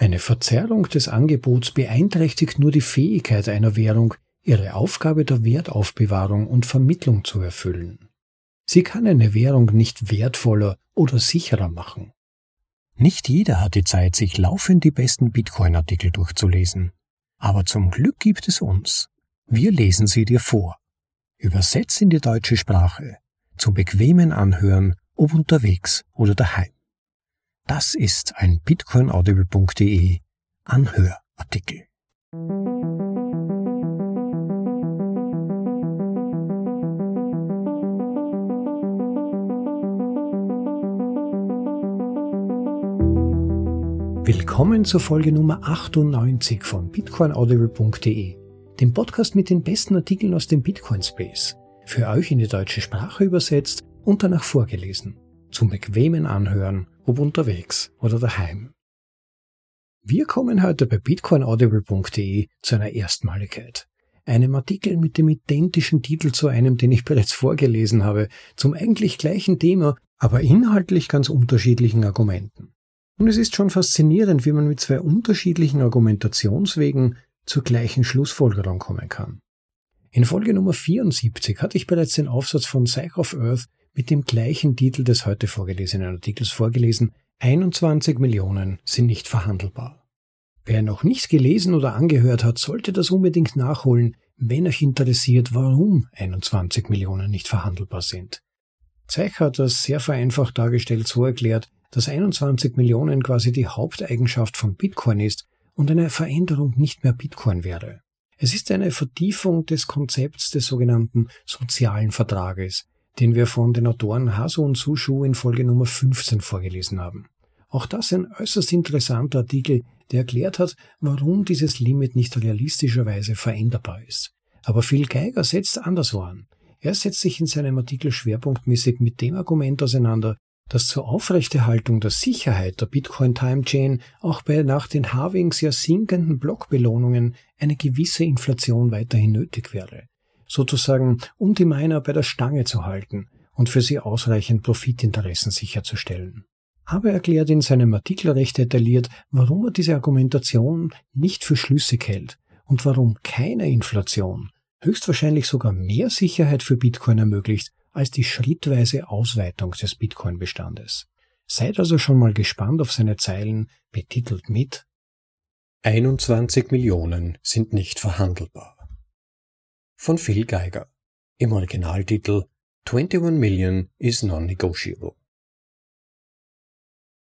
Eine Verzerrung des Angebots beeinträchtigt nur die Fähigkeit einer Währung, ihre Aufgabe der Wertaufbewahrung und Vermittlung zu erfüllen. Sie kann eine Währung nicht wertvoller oder sicherer machen. Nicht jeder hat die Zeit, sich laufend die besten Bitcoin-Artikel durchzulesen. Aber zum Glück gibt es uns. Wir lesen sie dir vor. Übersetzt in die deutsche Sprache. Zum bequemen Anhören, ob unterwegs oder daheim. Das ist ein bitcoinaudible.de Anhörartikel. Willkommen zur Folge Nummer 98 von bitcoinaudible.de, dem Podcast mit den besten Artikeln aus dem Bitcoin Space, für euch in die deutsche Sprache übersetzt und danach vorgelesen, zum bequemen Anhören, ob unterwegs oder daheim. Wir kommen heute bei bitcoinaudible.de zu einer Erstmaligkeit. Einem Artikel mit dem identischen Titel zu einem, den ich bereits vorgelesen habe, zum eigentlich gleichen Thema, aber inhaltlich ganz unterschiedlichen Argumenten. Und es ist schon faszinierend, wie man mit zwei unterschiedlichen Argumentationswegen zur gleichen Schlussfolgerung kommen kann. In Folge Nummer 74 hatte ich bereits den Aufsatz von Psych of Earth mit dem gleichen Titel des heute vorgelesenen Artikels vorgelesen, 21 Millionen sind nicht verhandelbar. Wer noch nicht gelesen oder angehört hat, sollte das unbedingt nachholen, wenn euch interessiert, warum 21 Millionen nicht verhandelbar sind. Zeich hat das sehr vereinfacht dargestellt so erklärt, dass 21 Millionen quasi die Haupteigenschaft von Bitcoin ist und eine Veränderung nicht mehr Bitcoin wäre. Es ist eine Vertiefung des Konzepts des sogenannten sozialen Vertrages, den wir von den Autoren Haso und Sushu in Folge Nummer 15 vorgelesen haben. Auch das ein äußerst interessanter Artikel, der erklärt hat, warum dieses Limit nicht realistischerweise veränderbar ist. Aber Phil Geiger setzt anderswo an. Er setzt sich in seinem Artikel schwerpunktmäßig mit dem Argument auseinander, dass zur Aufrechterhaltung der Sicherheit der Bitcoin Time Chain auch bei nach den Halvings ja sinkenden Blockbelohnungen eine gewisse Inflation weiterhin nötig wäre. Sozusagen, um die Miner bei der Stange zu halten und für sie ausreichend Profitinteressen sicherzustellen. Aber er erklärt in seinem Artikel recht detailliert, warum er diese Argumentation nicht für schlüssig hält und warum keine Inflation höchstwahrscheinlich sogar mehr Sicherheit für Bitcoin ermöglicht als die schrittweise Ausweitung des Bitcoin-Bestandes. Seid also schon mal gespannt auf seine Zeilen, betitelt mit 21 Millionen sind nicht verhandelbar. Von Phil Geiger. Im Originaltitel 21 Million is non-negotiable.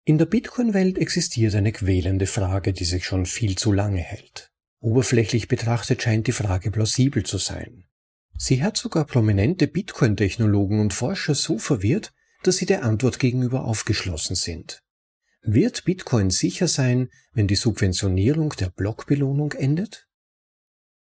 In der Bitcoin-Welt existiert eine quälende Frage, die sich schon viel zu lange hält. Oberflächlich betrachtet scheint die Frage plausibel zu sein. Sie hat sogar prominente Bitcoin-Technologen und Forscher so verwirrt, dass sie der Antwort gegenüber aufgeschlossen sind. Wird Bitcoin sicher sein, wenn die Subventionierung der Blockbelohnung endet?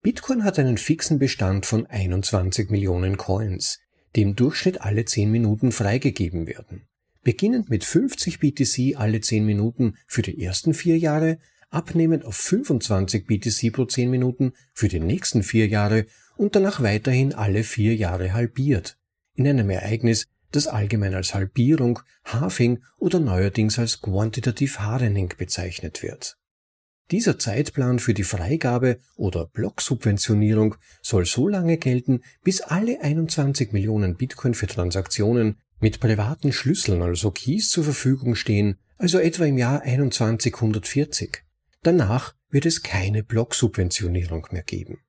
Bitcoin hat einen fixen Bestand von 21 Millionen Coins, die im Durchschnitt alle 10 Minuten freigegeben werden. Beginnend mit 50 BTC alle 10 Minuten für die ersten vier Jahre, abnehmend auf 25 BTC pro 10 Minuten für die nächsten vier Jahre und danach weiterhin alle vier Jahre halbiert, in einem Ereignis, das allgemein als Halbierung, Halving oder neuerdings als Quantitative Hardening bezeichnet wird. Dieser Zeitplan für die Freigabe oder Blocksubventionierung soll so lange gelten, bis alle 21 Millionen Bitcoin für Transaktionen mit privaten Schlüsseln, also Keys, zur Verfügung stehen, also etwa im Jahr 2140. Danach wird es keine Blocksubventionierung mehr geben.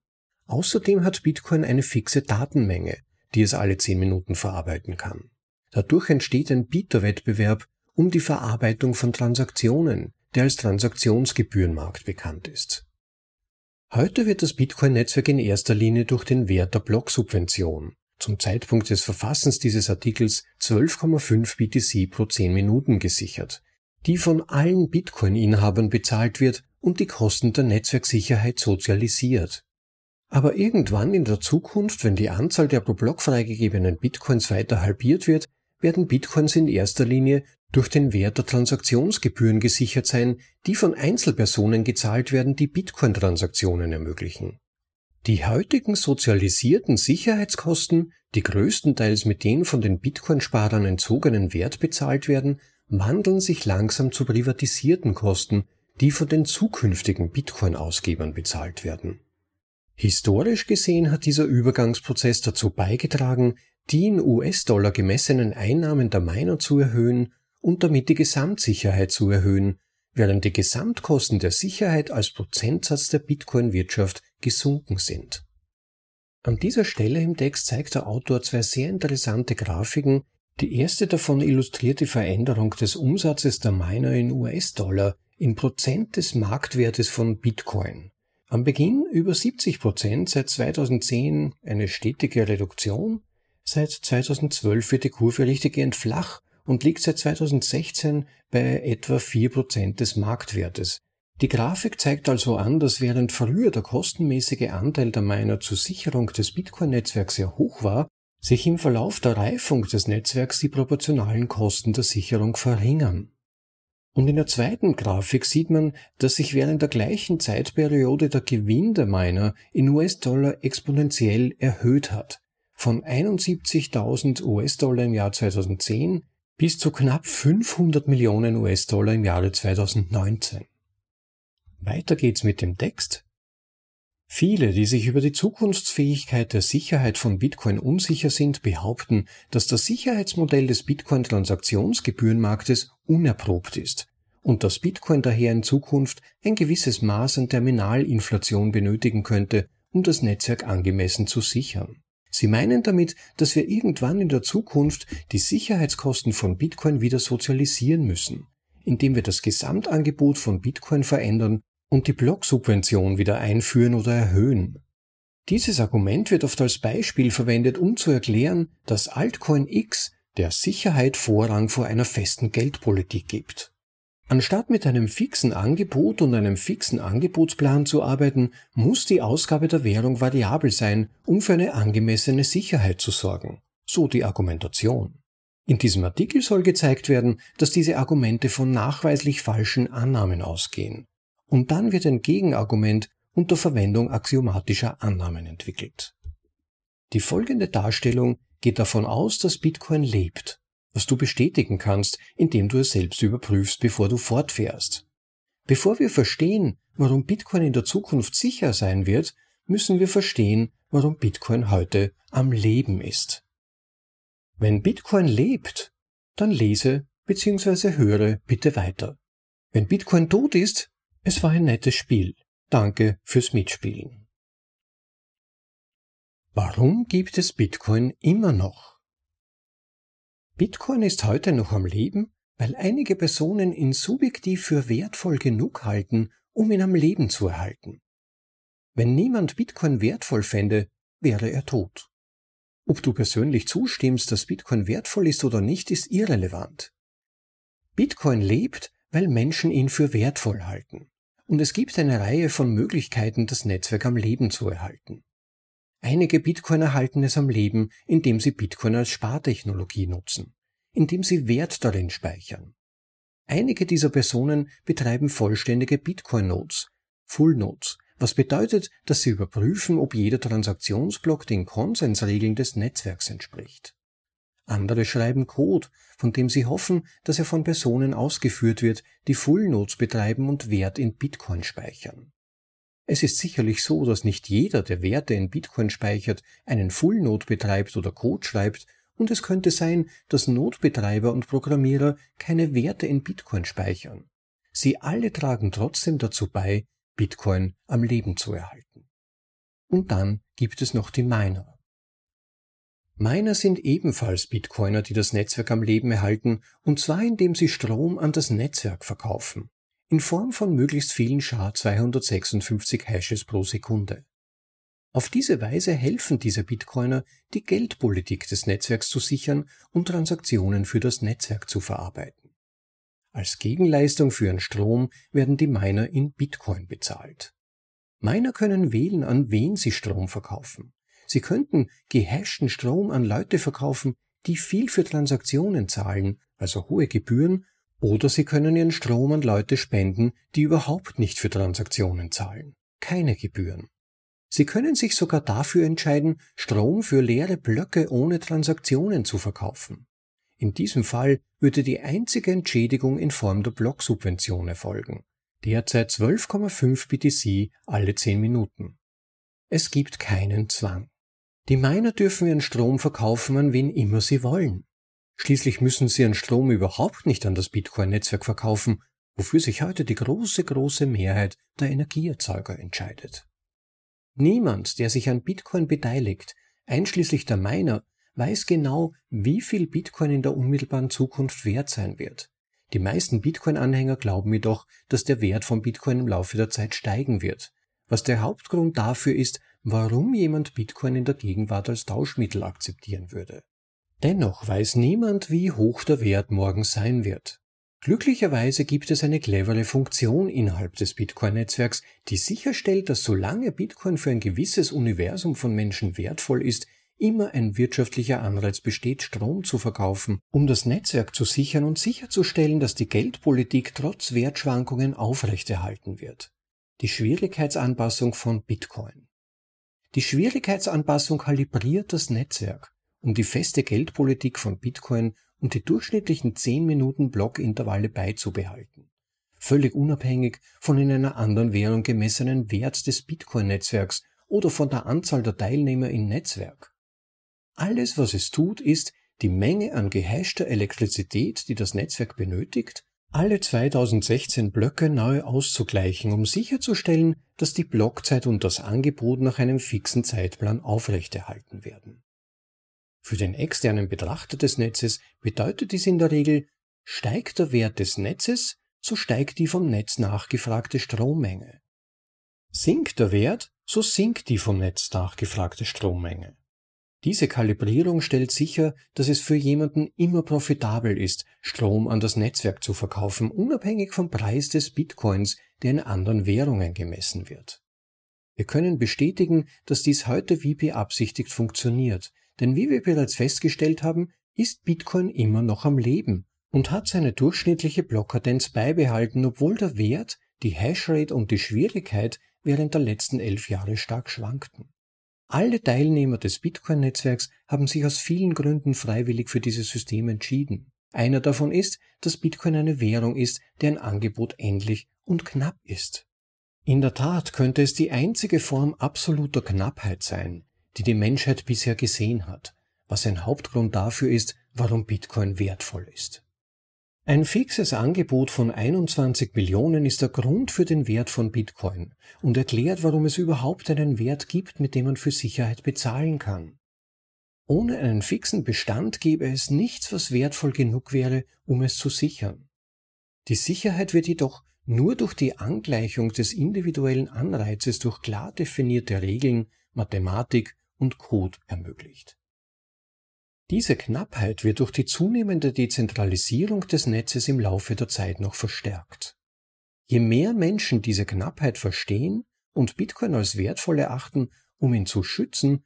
Außerdem hat Bitcoin eine fixe Datenmenge, die es alle 10 Minuten verarbeiten kann. Dadurch entsteht ein Bieterwettbewerb um die Verarbeitung von Transaktionen, der als Transaktionsgebührenmarkt bekannt ist. Heute wird das Bitcoin-Netzwerk in erster Linie durch den Wert der Blocksubvention, zum Zeitpunkt des Verfassens dieses Artikels 12,5 BTC pro 10 Minuten gesichert, die von allen Bitcoin-Inhabern bezahlt wird und die Kosten der Netzwerksicherheit sozialisiert. Aber irgendwann in der Zukunft, wenn die Anzahl der pro Block freigegebenen Bitcoins weiter halbiert wird, werden Bitcoins in erster Linie durch den Wert der Transaktionsgebühren gesichert sein, die von Einzelpersonen gezahlt werden, die Bitcoin-Transaktionen ermöglichen. Die heutigen sozialisierten Sicherheitskosten, die größtenteils mit den von den Bitcoin-Sparern entzogenen Wert bezahlt werden, wandeln sich langsam zu privatisierten Kosten, die von den zukünftigen Bitcoin-Ausgebern bezahlt werden. Historisch gesehen hat dieser Übergangsprozess dazu beigetragen, die in US-Dollar gemessenen Einnahmen der Miner zu erhöhen und damit die Gesamtsicherheit zu erhöhen, während die Gesamtkosten der Sicherheit als Prozentsatz der Bitcoin-Wirtschaft gesunken sind. An dieser Stelle im Text zeigt der Autor zwei sehr interessante Grafiken. Die erste davon illustriert die Veränderung des Umsatzes der Miner in US-Dollar in Prozent des Marktwertes von Bitcoin. Am Beginn über 70 Prozent, seit 2010 eine stetige Reduktion, seit 2012 wird die Kurve richtig entflach und liegt seit 2016 bei etwa 4 Prozent des Marktwertes. Die Grafik zeigt also an, dass während früher der kostenmäßige Anteil der Miner zur Sicherung des Bitcoin-Netzwerks sehr hoch war, sich im Verlauf der Reifung des Netzwerks die proportionalen Kosten der Sicherung verringern. Und in der zweiten Grafik sieht man, dass sich während der gleichen Zeitperiode der Gewinn der Miner in US-Dollar exponentiell erhöht hat. Von 71.000 US-Dollar im Jahr 2010 bis zu knapp 500 Millionen US-Dollar im Jahre 2019. Weiter geht's mit dem Text. Viele, die sich über die Zukunftsfähigkeit der Sicherheit von Bitcoin unsicher sind, behaupten, dass das Sicherheitsmodell des Bitcoin-Transaktionsgebührenmarktes unerprobt ist und dass Bitcoin daher in Zukunft ein gewisses Maß an Terminalinflation benötigen könnte, um das Netzwerk angemessen zu sichern. Sie meinen damit, dass wir irgendwann in der Zukunft die Sicherheitskosten von Bitcoin wieder sozialisieren müssen, indem wir das Gesamtangebot von Bitcoin verändern und die Blocksubvention wieder einführen oder erhöhen. Dieses Argument wird oft als Beispiel verwendet, um zu erklären, dass Altcoin X der Sicherheit Vorrang vor einer festen Geldpolitik gibt. Anstatt mit einem fixen Angebot und einem fixen Angebotsplan zu arbeiten, muss die Ausgabe der Währung variabel sein, um für eine angemessene Sicherheit zu sorgen. So die Argumentation. In diesem Artikel soll gezeigt werden, dass diese Argumente von nachweislich falschen Annahmen ausgehen und dann wird ein Gegenargument unter Verwendung axiomatischer Annahmen entwickelt. Die folgende Darstellung geht davon aus, dass Bitcoin lebt, was du bestätigen kannst, indem du es selbst überprüfst, bevor du fortfährst. Bevor wir verstehen, warum Bitcoin in der Zukunft sicher sein wird, müssen wir verstehen, warum Bitcoin heute am Leben ist. Wenn Bitcoin lebt, dann lese bzw. höre bitte weiter. Wenn Bitcoin tot ist, es war ein nettes Spiel. Danke fürs Mitspielen. Warum gibt es Bitcoin immer noch? Bitcoin ist heute noch am Leben, weil einige Personen ihn subjektiv für wertvoll genug halten, um ihn am Leben zu erhalten. Wenn niemand Bitcoin wertvoll fände, wäre er tot. Ob du persönlich zustimmst, dass Bitcoin wertvoll ist oder nicht, ist irrelevant. Bitcoin lebt, weil Menschen ihn für wertvoll halten und es gibt eine Reihe von Möglichkeiten, das Netzwerk am Leben zu erhalten. Einige Bitcoiner halten es am Leben, indem sie Bitcoin als Spartechnologie nutzen, indem sie Wert darin speichern. Einige dieser Personen betreiben vollständige Bitcoin-Nodes, Full Nodes, was bedeutet, dass sie überprüfen, ob jeder Transaktionsblock den Konsensregeln des Netzwerks entspricht. Andere schreiben Code, von dem sie hoffen, dass er von Personen ausgeführt wird, die Full Nodes betreiben und Wert in Bitcoin speichern. Es ist sicherlich so, dass nicht jeder, der Werte in Bitcoin speichert, einen Full Node betreibt oder Code schreibt, und es könnte sein, dass Notbetreiber und Programmierer keine Werte in Bitcoin speichern. Sie alle tragen trotzdem dazu bei, Bitcoin am Leben zu erhalten. Und dann gibt es noch die Miner. Miner sind ebenfalls Bitcoiner, die das Netzwerk am Leben erhalten, und zwar indem sie Strom an das Netzwerk verkaufen, in Form von möglichst vielen SHA-256 Hashes pro Sekunde. Auf diese Weise helfen diese Bitcoiner, die Geldpolitik des Netzwerks zu sichern und Transaktionen für das Netzwerk zu verarbeiten. Als Gegenleistung für ihren Strom werden die Miner in Bitcoin bezahlt. Miner können wählen, an wen sie Strom verkaufen. Sie könnten gehashten Strom an Leute verkaufen, die viel für Transaktionen zahlen, also hohe Gebühren, oder Sie können Ihren Strom an Leute spenden, die überhaupt nicht für Transaktionen zahlen. Keine Gebühren. Sie können sich sogar dafür entscheiden, Strom für leere Blöcke ohne Transaktionen zu verkaufen. In diesem Fall würde die einzige Entschädigung in Form der Blocksubvention erfolgen. derzeit 12,5 BTC alle 10 Minuten. Es gibt keinen Zwang. Die Miner dürfen ihren Strom verkaufen an wen immer sie wollen. Schließlich müssen sie ihren Strom überhaupt nicht an das Bitcoin-Netzwerk verkaufen, wofür sich heute die große, große Mehrheit der Energieerzeuger entscheidet. Niemand, der sich an Bitcoin beteiligt, einschließlich der Miner, weiß genau, wie viel Bitcoin in der unmittelbaren Zukunft wert sein wird. Die meisten Bitcoin-Anhänger glauben jedoch, dass der Wert von Bitcoin im Laufe der Zeit steigen wird, was der Hauptgrund dafür ist, warum jemand Bitcoin in der Gegenwart als Tauschmittel akzeptieren würde. Dennoch weiß niemand, wie hoch der Wert morgen sein wird. Glücklicherweise gibt es eine clevere Funktion innerhalb des Bitcoin-Netzwerks, die sicherstellt, dass solange Bitcoin für ein gewisses Universum von Menschen wertvoll ist, immer ein wirtschaftlicher Anreiz besteht, Strom zu verkaufen, um das Netzwerk zu sichern und sicherzustellen, dass die Geldpolitik trotz Wertschwankungen aufrechterhalten wird. Die Schwierigkeitsanpassung von Bitcoin. Die Schwierigkeitsanpassung kalibriert das Netzwerk, um die feste Geldpolitik von Bitcoin und die durchschnittlichen 10 Minuten Blockintervalle beizubehalten. Völlig unabhängig von in einer anderen Währung gemessenen Wert des Bitcoin-Netzwerks oder von der Anzahl der Teilnehmer im Netzwerk. Alles, was es tut, ist, die Menge an gehashter Elektrizität, die das Netzwerk benötigt, alle 2016 Blöcke neu auszugleichen, um sicherzustellen, dass die Blockzeit und das Angebot nach einem fixen Zeitplan aufrechterhalten werden. Für den externen Betrachter des Netzes bedeutet dies in der Regel, steigt der Wert des Netzes, so steigt die vom Netz nachgefragte Strommenge. Sinkt der Wert, so sinkt die vom Netz nachgefragte Strommenge. Diese Kalibrierung stellt sicher, dass es für jemanden immer profitabel ist, Strom an das Netzwerk zu verkaufen, unabhängig vom Preis des Bitcoins, der in anderen Währungen gemessen wird. Wir können bestätigen, dass dies heute wie beabsichtigt funktioniert, denn wie wir bereits festgestellt haben, ist Bitcoin immer noch am Leben und hat seine durchschnittliche Blockkadenz beibehalten, obwohl der Wert, die Hashrate und die Schwierigkeit während der letzten elf Jahre stark schwankten. Alle Teilnehmer des Bitcoin-Netzwerks haben sich aus vielen Gründen freiwillig für dieses System entschieden. Einer davon ist, dass Bitcoin eine Währung ist, deren Angebot endlich und knapp ist. In der Tat könnte es die einzige Form absoluter Knappheit sein, die die Menschheit bisher gesehen hat, was ein Hauptgrund dafür ist, warum Bitcoin wertvoll ist. Ein fixes Angebot von 21 Millionen ist der Grund für den Wert von Bitcoin und erklärt, warum es überhaupt einen Wert gibt, mit dem man für Sicherheit bezahlen kann. Ohne einen fixen Bestand gäbe es nichts, was wertvoll genug wäre, um es zu sichern. Die Sicherheit wird jedoch nur durch die Angleichung des individuellen Anreizes durch klar definierte Regeln, Mathematik und Code ermöglicht. Diese Knappheit wird durch die zunehmende Dezentralisierung des Netzes im Laufe der Zeit noch verstärkt. Je mehr Menschen diese Knappheit verstehen und Bitcoin als wertvoll erachten, um ihn zu schützen,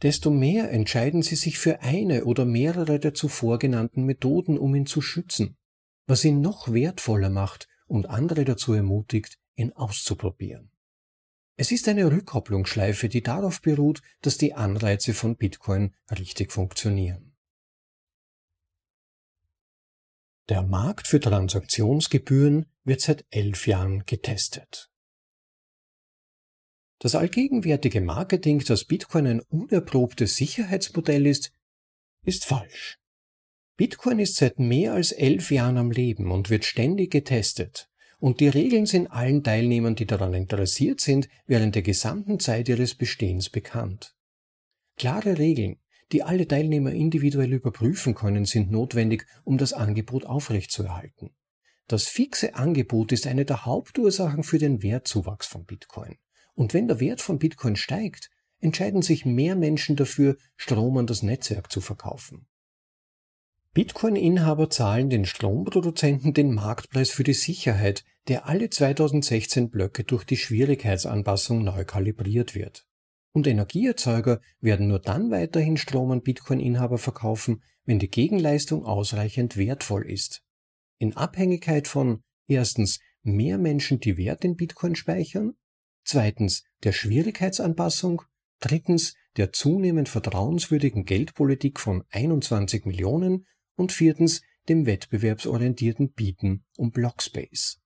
desto mehr entscheiden sie sich für eine oder mehrere der zuvor genannten Methoden, um ihn zu schützen, was ihn noch wertvoller macht und andere dazu ermutigt, ihn auszuprobieren. Es ist eine Rückkopplungsschleife, die darauf beruht, dass die Anreize von Bitcoin richtig funktionieren. Der Markt für Transaktionsgebühren wird seit elf Jahren getestet. Das allgegenwärtige Marketing, dass Bitcoin ein unerprobtes Sicherheitsmodell ist, ist falsch. Bitcoin ist seit mehr als elf Jahren am Leben und wird ständig getestet und die Regeln sind allen Teilnehmern, die daran interessiert sind, während der gesamten Zeit ihres Bestehens bekannt. Klare Regeln, die alle Teilnehmer individuell überprüfen können, sind notwendig, um das Angebot aufrechtzuerhalten. Das fixe Angebot ist eine der Hauptursachen für den Wertzuwachs von Bitcoin. Und wenn der Wert von Bitcoin steigt, entscheiden sich mehr Menschen dafür, Strom an das Netzwerk zu verkaufen. Bitcoin-Inhaber zahlen den Stromproduzenten den Marktpreis für die Sicherheit, der alle 2016 Blöcke durch die Schwierigkeitsanpassung neu kalibriert wird. Und Energieerzeuger werden nur dann weiterhin Strom an Bitcoin-Inhaber verkaufen, wenn die Gegenleistung ausreichend wertvoll ist. In Abhängigkeit von erstens mehr Menschen, die Wert in Bitcoin speichern, zweitens der Schwierigkeitsanpassung, drittens der zunehmend vertrauenswürdigen Geldpolitik von 21 Millionen und viertens dem wettbewerbsorientierten Bieten um Blockspace.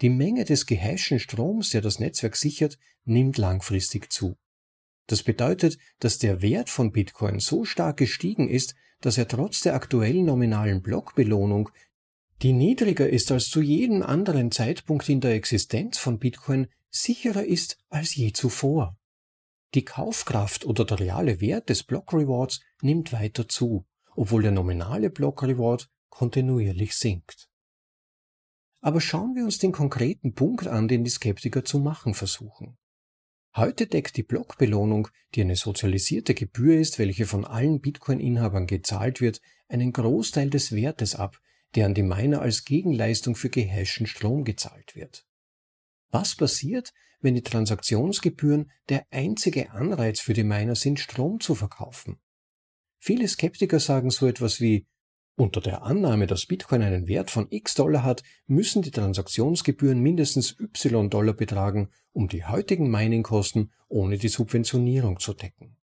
Die Menge des gehashten Stroms, der das Netzwerk sichert, nimmt langfristig zu. Das bedeutet, dass der Wert von Bitcoin so stark gestiegen ist, dass er trotz der aktuellen nominalen Blockbelohnung, die niedriger ist als zu jedem anderen Zeitpunkt in der Existenz von Bitcoin, sicherer ist als je zuvor. Die Kaufkraft oder der reale Wert des Block Rewards nimmt weiter zu, obwohl der nominale Block Reward kontinuierlich sinkt. Aber schauen wir uns den konkreten Punkt an, den die Skeptiker zu machen versuchen. Heute deckt die Blockbelohnung, die eine sozialisierte Gebühr ist, welche von allen Bitcoin-Inhabern gezahlt wird, einen Großteil des Wertes ab, der an die Miner als Gegenleistung für gehashten Strom gezahlt wird. Was passiert, wenn die Transaktionsgebühren der einzige Anreiz für die Miner sind, Strom zu verkaufen? Viele Skeptiker sagen so etwas wie, unter der Annahme, dass Bitcoin einen Wert von x Dollar hat, müssen die Transaktionsgebühren mindestens y Dollar betragen, um die heutigen Miningkosten ohne die Subventionierung zu decken.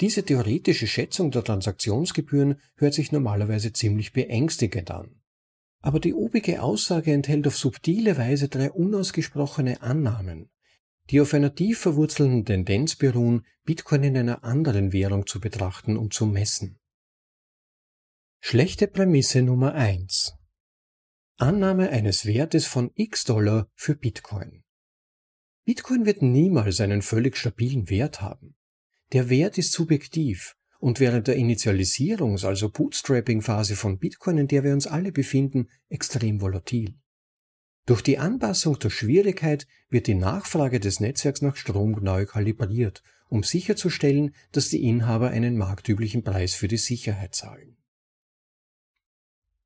Diese theoretische Schätzung der Transaktionsgebühren hört sich normalerweise ziemlich beängstigend an. Aber die obige Aussage enthält auf subtile Weise drei unausgesprochene Annahmen, die auf einer tief verwurzelten Tendenz beruhen, Bitcoin in einer anderen Währung zu betrachten und zu messen. Schlechte Prämisse Nummer eins: Annahme eines Wertes von x Dollar für Bitcoin. Bitcoin wird niemals einen völlig stabilen Wert haben. Der Wert ist subjektiv und während der Initialisierungs-, also Bootstrapping-Phase von Bitcoin, in der wir uns alle befinden, extrem volatil. Durch die Anpassung der Schwierigkeit wird die Nachfrage des Netzwerks nach Strom neu kalibriert, um sicherzustellen, dass die Inhaber einen marktüblichen Preis für die Sicherheit zahlen.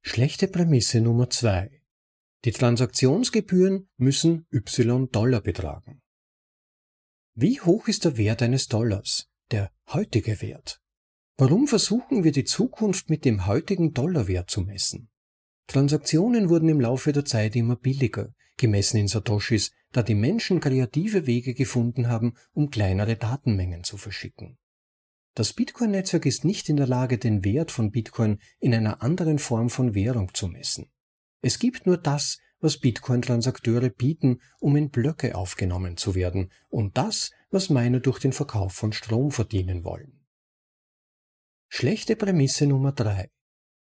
Schlechte Prämisse Nummer zwei: Die Transaktionsgebühren müssen y-Dollar betragen. Wie hoch ist der Wert eines Dollars, der heutige Wert? Warum versuchen wir die Zukunft mit dem heutigen Dollarwert zu messen? Transaktionen wurden im Laufe der Zeit immer billiger, gemessen in Satoshis, da die Menschen kreative Wege gefunden haben, um kleinere Datenmengen zu verschicken. Das Bitcoin-Netzwerk ist nicht in der Lage, den Wert von Bitcoin in einer anderen Form von Währung zu messen. Es gibt nur das, was Bitcoin-Transakteure bieten, um in Blöcke aufgenommen zu werden, und das, was Miner durch den Verkauf von Strom verdienen wollen. Schlechte Prämisse Nummer drei: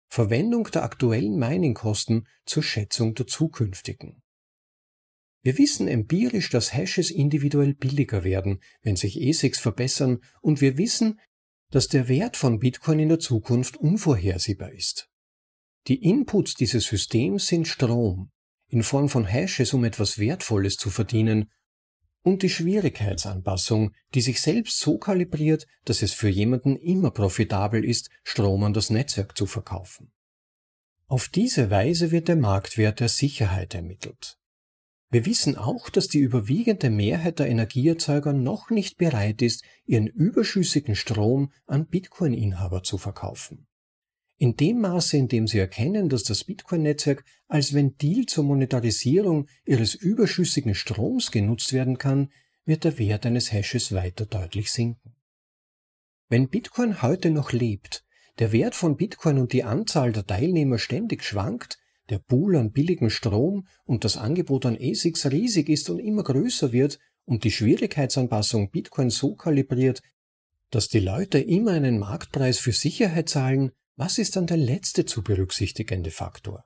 Verwendung der aktuellen Miningkosten zur Schätzung der zukünftigen. Wir wissen empirisch, dass Hashes individuell billiger werden, wenn sich ASICs verbessern, und wir wissen, dass der Wert von Bitcoin in der Zukunft unvorhersehbar ist. Die Inputs dieses Systems sind Strom, in Form von Hashes, um etwas Wertvolles zu verdienen, und die Schwierigkeitsanpassung, die sich selbst so kalibriert, dass es für jemanden immer profitabel ist, Strom an das Netzwerk zu verkaufen. Auf diese Weise wird der Marktwert der Sicherheit ermittelt. Wir wissen auch, dass die überwiegende Mehrheit der Energieerzeuger noch nicht bereit ist, ihren überschüssigen Strom an Bitcoin-Inhaber zu verkaufen. In dem Maße, in dem sie erkennen, dass das Bitcoin-Netzwerk als Ventil zur Monetarisierung ihres überschüssigen Stroms genutzt werden kann, wird der Wert eines Hashes weiter deutlich sinken. Wenn Bitcoin heute noch lebt, der Wert von Bitcoin und die Anzahl der Teilnehmer ständig schwankt, der Pool an billigem Strom und das Angebot an ASICs riesig ist und immer größer wird und die Schwierigkeitsanpassung Bitcoin so kalibriert, dass die Leute immer einen Marktpreis für Sicherheit zahlen, was ist dann der letzte zu berücksichtigende Faktor?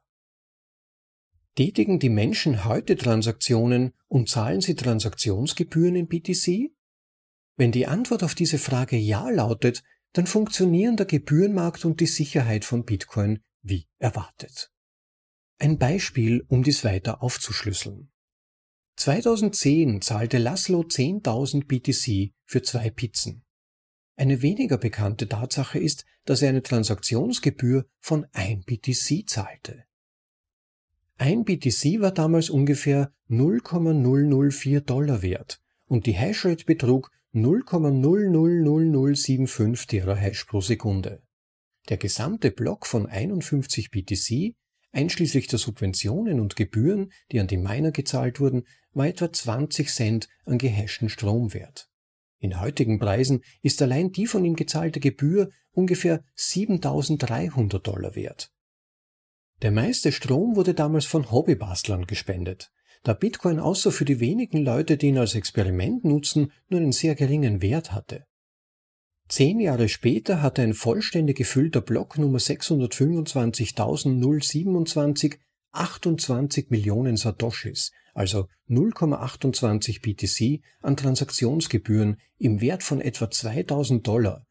Tätigen die Menschen heute Transaktionen und zahlen sie Transaktionsgebühren in BTC? Wenn die Antwort auf diese Frage Ja lautet, dann funktionieren der Gebührenmarkt und die Sicherheit von Bitcoin wie erwartet. Ein Beispiel, um dies weiter aufzuschlüsseln. 2010 zahlte Laszlo 10.000 BTC für zwei Pizzen. Eine weniger bekannte Tatsache ist, dass er eine Transaktionsgebühr von 1 BTC zahlte. Ein BTC war damals ungefähr 0,004 Dollar wert und die Hashrate betrug 0,000075 Terahash pro Sekunde. Der gesamte Block von 51 BTC Einschließlich der Subventionen und Gebühren, die an die Miner gezahlt wurden, war etwa 20 Cent an gehashten Strom wert. In heutigen Preisen ist allein die von ihm gezahlte Gebühr ungefähr 7300 Dollar wert. Der meiste Strom wurde damals von Hobbybastlern gespendet, da Bitcoin außer für die wenigen Leute, die ihn als Experiment nutzen, nur einen sehr geringen Wert hatte. Zehn Jahre später hatte ein vollständig gefüllter Block Nummer 625.027 28 Millionen Satoshis, also 0,28 BTC an Transaktionsgebühren im Wert von etwa 2000 Dollar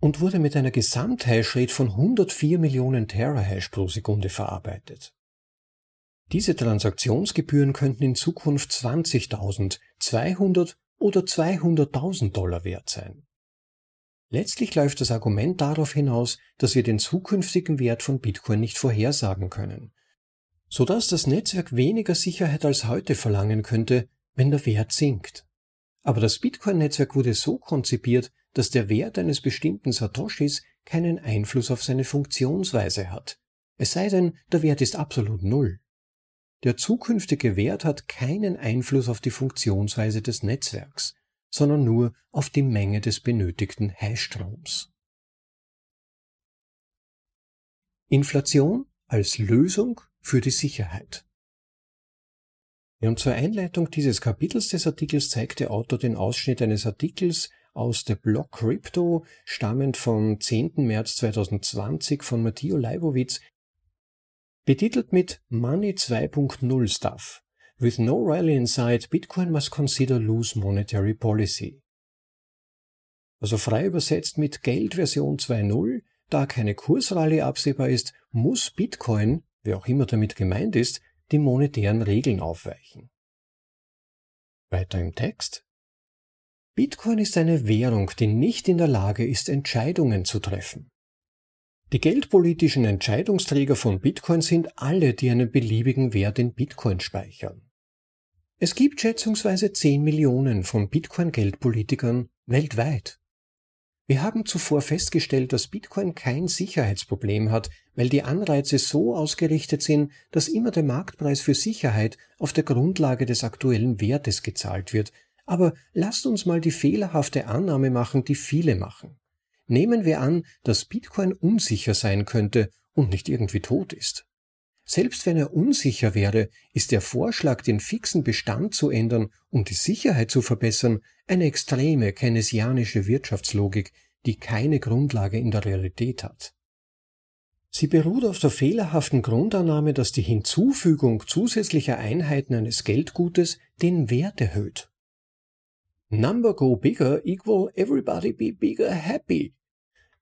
und wurde mit einer Gesamthashrate von 104 Millionen Terahash pro Sekunde verarbeitet. Diese Transaktionsgebühren könnten in Zukunft 20.000, 200 oder 200.000 Dollar wert sein. Letztlich läuft das Argument darauf hinaus, dass wir den zukünftigen Wert von Bitcoin nicht vorhersagen können, sodass das Netzwerk weniger Sicherheit als heute verlangen könnte, wenn der Wert sinkt. Aber das Bitcoin-Netzwerk wurde so konzipiert, dass der Wert eines bestimmten Satoshis keinen Einfluss auf seine Funktionsweise hat. Es sei denn, der Wert ist absolut null. Der zukünftige Wert hat keinen Einfluss auf die Funktionsweise des Netzwerks, sondern nur auf die Menge des benötigten Hashstroms. Inflation als Lösung für die Sicherheit. Und zur Einleitung dieses Kapitels des Artikels zeigt der Autor den Ausschnitt eines Artikels aus der Block Crypto, stammend vom 10. März 2020 von Matteo Leibowitz, betitelt mit Money 2.0 Stuff. With no rally in sight, Bitcoin must consider loose monetary policy. Also frei übersetzt mit Geldversion 2.0, da keine Kursrallye absehbar ist, muss Bitcoin, wer auch immer damit gemeint ist, die monetären Regeln aufweichen. Weiter im Text. Bitcoin ist eine Währung, die nicht in der Lage ist, Entscheidungen zu treffen. Die geldpolitischen Entscheidungsträger von Bitcoin sind alle, die einen beliebigen Wert in Bitcoin speichern. Es gibt schätzungsweise 10 Millionen von Bitcoin-Geldpolitikern weltweit. Wir haben zuvor festgestellt, dass Bitcoin kein Sicherheitsproblem hat, weil die Anreize so ausgerichtet sind, dass immer der Marktpreis für Sicherheit auf der Grundlage des aktuellen Wertes gezahlt wird, aber lasst uns mal die fehlerhafte Annahme machen, die viele machen. Nehmen wir an, dass Bitcoin unsicher sein könnte und nicht irgendwie tot ist. Selbst wenn er unsicher wäre, ist der Vorschlag, den fixen Bestand zu ändern, um die Sicherheit zu verbessern, eine extreme keynesianische Wirtschaftslogik, die keine Grundlage in der Realität hat. Sie beruht auf der fehlerhaften Grundannahme, dass die Hinzufügung zusätzlicher Einheiten eines Geldgutes den Wert erhöht. Number go bigger equal everybody be bigger happy.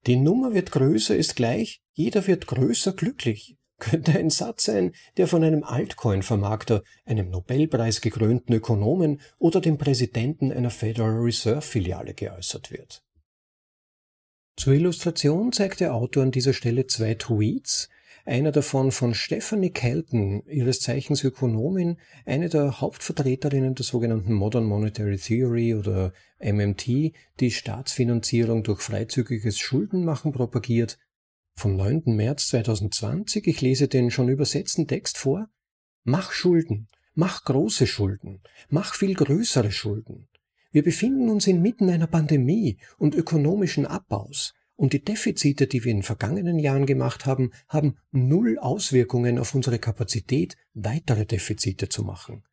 Die Nummer wird größer ist gleich, jeder wird größer glücklich. Könnte ein Satz sein, der von einem Altcoin-Vermarkter, einem Nobelpreis gekrönten Ökonomen oder dem Präsidenten einer Federal Reserve-Filiale geäußert wird. Zur Illustration zeigt der Autor an dieser Stelle zwei Tweets, einer davon von Stephanie Kelton, ihres Zeichens Ökonomin, eine der Hauptvertreterinnen der sogenannten Modern Monetary Theory oder MMT, die Staatsfinanzierung durch freizügiges Schuldenmachen propagiert. Vom 9. März 2020, ich lese den schon übersetzten Text vor. Mach Schulden, mach große Schulden, mach viel größere Schulden. Wir befinden uns inmitten einer Pandemie und ökonomischen Abbaus. Und die Defizite, die wir in vergangenen Jahren gemacht haben, haben null Auswirkungen auf unsere Kapazität, weitere Defizite zu machen.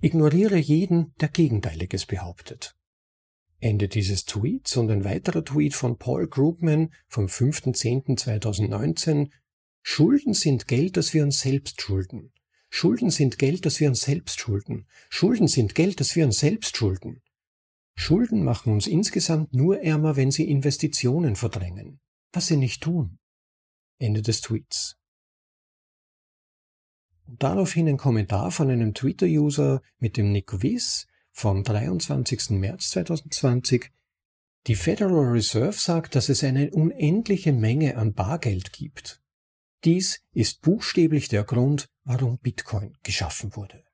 Ignoriere jeden, der Gegenteiliges behauptet. Ende dieses Tweets und ein weiterer Tweet von Paul Krugman vom 5.10.2019 Schulden sind Geld, das wir uns selbst schulden. Schulden sind Geld, das wir uns selbst schulden. Schulden sind Geld, das wir uns selbst schulden. Schulden machen uns insgesamt nur ärmer, wenn sie Investitionen verdrängen, was sie nicht tun. Ende des Tweets. Und daraufhin ein Kommentar von einem Twitter-User mit dem Nick Wiss vom 23. März 2020. Die Federal Reserve sagt, dass es eine unendliche Menge an Bargeld gibt. Dies ist buchstäblich der Grund, warum Bitcoin geschaffen wurde.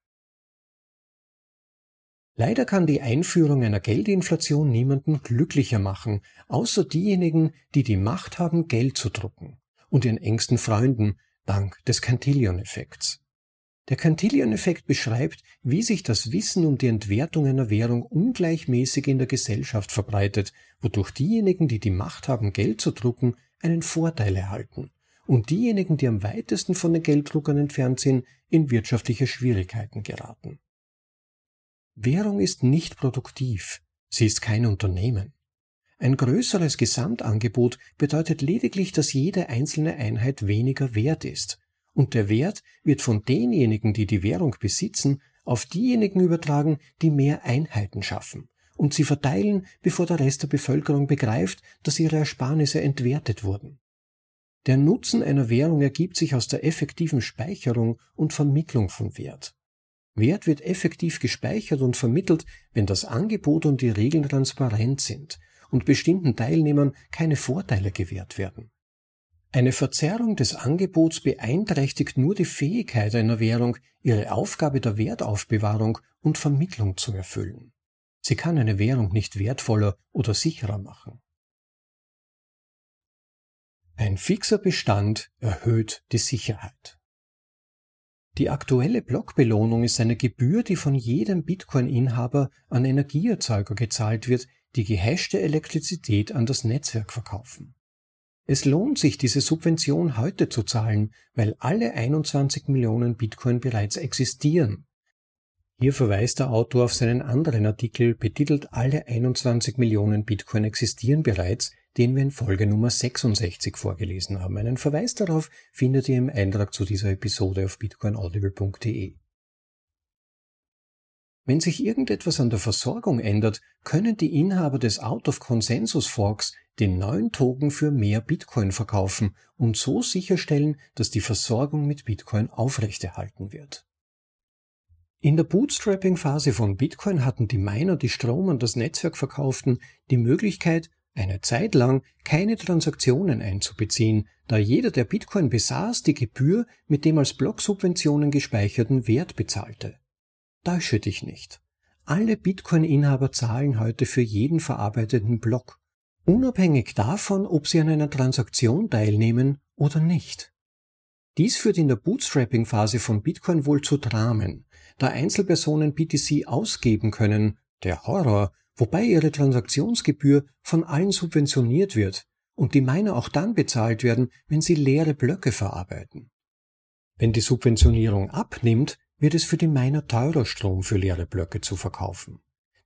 Leider kann die Einführung einer Geldinflation niemanden glücklicher machen, außer diejenigen, die die Macht haben, Geld zu drucken und ihren engsten Freunden dank des Cantillon-Effekts. Der Cantillon-Effekt beschreibt, wie sich das Wissen um die Entwertung einer Währung ungleichmäßig in der Gesellschaft verbreitet, wodurch diejenigen, die die Macht haben, Geld zu drucken, einen Vorteil erhalten und diejenigen, die am weitesten von den Gelddruckern entfernt sind, in wirtschaftliche Schwierigkeiten geraten. Währung ist nicht produktiv, sie ist kein Unternehmen. Ein größeres Gesamtangebot bedeutet lediglich, dass jede einzelne Einheit weniger wert ist, und der Wert wird von denjenigen, die die Währung besitzen, auf diejenigen übertragen, die mehr Einheiten schaffen und sie verteilen, bevor der Rest der Bevölkerung begreift, dass ihre Ersparnisse entwertet wurden. Der Nutzen einer Währung ergibt sich aus der effektiven Speicherung und Vermittlung von Wert. Wert wird effektiv gespeichert und vermittelt, wenn das Angebot und die Regeln transparent sind und bestimmten Teilnehmern keine Vorteile gewährt werden. Eine Verzerrung des Angebots beeinträchtigt nur die Fähigkeit einer Währung, ihre Aufgabe der Wertaufbewahrung und Vermittlung zu erfüllen. Sie kann eine Währung nicht wertvoller oder sicherer machen. Ein fixer Bestand erhöht die Sicherheit. Die aktuelle Blockbelohnung ist eine Gebühr, die von jedem Bitcoin-Inhaber an Energieerzeuger gezahlt wird, die gehashte Elektrizität an das Netzwerk verkaufen. Es lohnt sich, diese Subvention heute zu zahlen, weil alle 21 Millionen Bitcoin bereits existieren. Hier verweist der Autor auf seinen anderen Artikel betitelt Alle 21 Millionen Bitcoin existieren bereits, den wir in Folge Nummer 66 vorgelesen haben. Einen Verweis darauf findet ihr im Eintrag zu dieser Episode auf bitcoinaudible.de. Wenn sich irgendetwas an der Versorgung ändert, können die Inhaber des Out-of-Consensus-Forks den neuen Token für mehr Bitcoin verkaufen und so sicherstellen, dass die Versorgung mit Bitcoin aufrechterhalten wird. In der Bootstrapping-Phase von Bitcoin hatten die Miner, die Strom an das Netzwerk verkauften, die Möglichkeit, eine Zeit lang keine Transaktionen einzubeziehen, da jeder, der Bitcoin besaß, die Gebühr mit dem als Blocksubventionen gespeicherten Wert bezahlte. Täusche dich nicht. Alle Bitcoin-Inhaber zahlen heute für jeden verarbeiteten Block, unabhängig davon, ob sie an einer Transaktion teilnehmen oder nicht. Dies führt in der Bootstrapping-Phase von Bitcoin wohl zu Dramen, da Einzelpersonen BTC ausgeben können, der Horror, wobei ihre Transaktionsgebühr von allen subventioniert wird und die Miner auch dann bezahlt werden, wenn sie leere Blöcke verarbeiten. Wenn die Subventionierung abnimmt, wird es für die Miner teurer Strom für leere Blöcke zu verkaufen.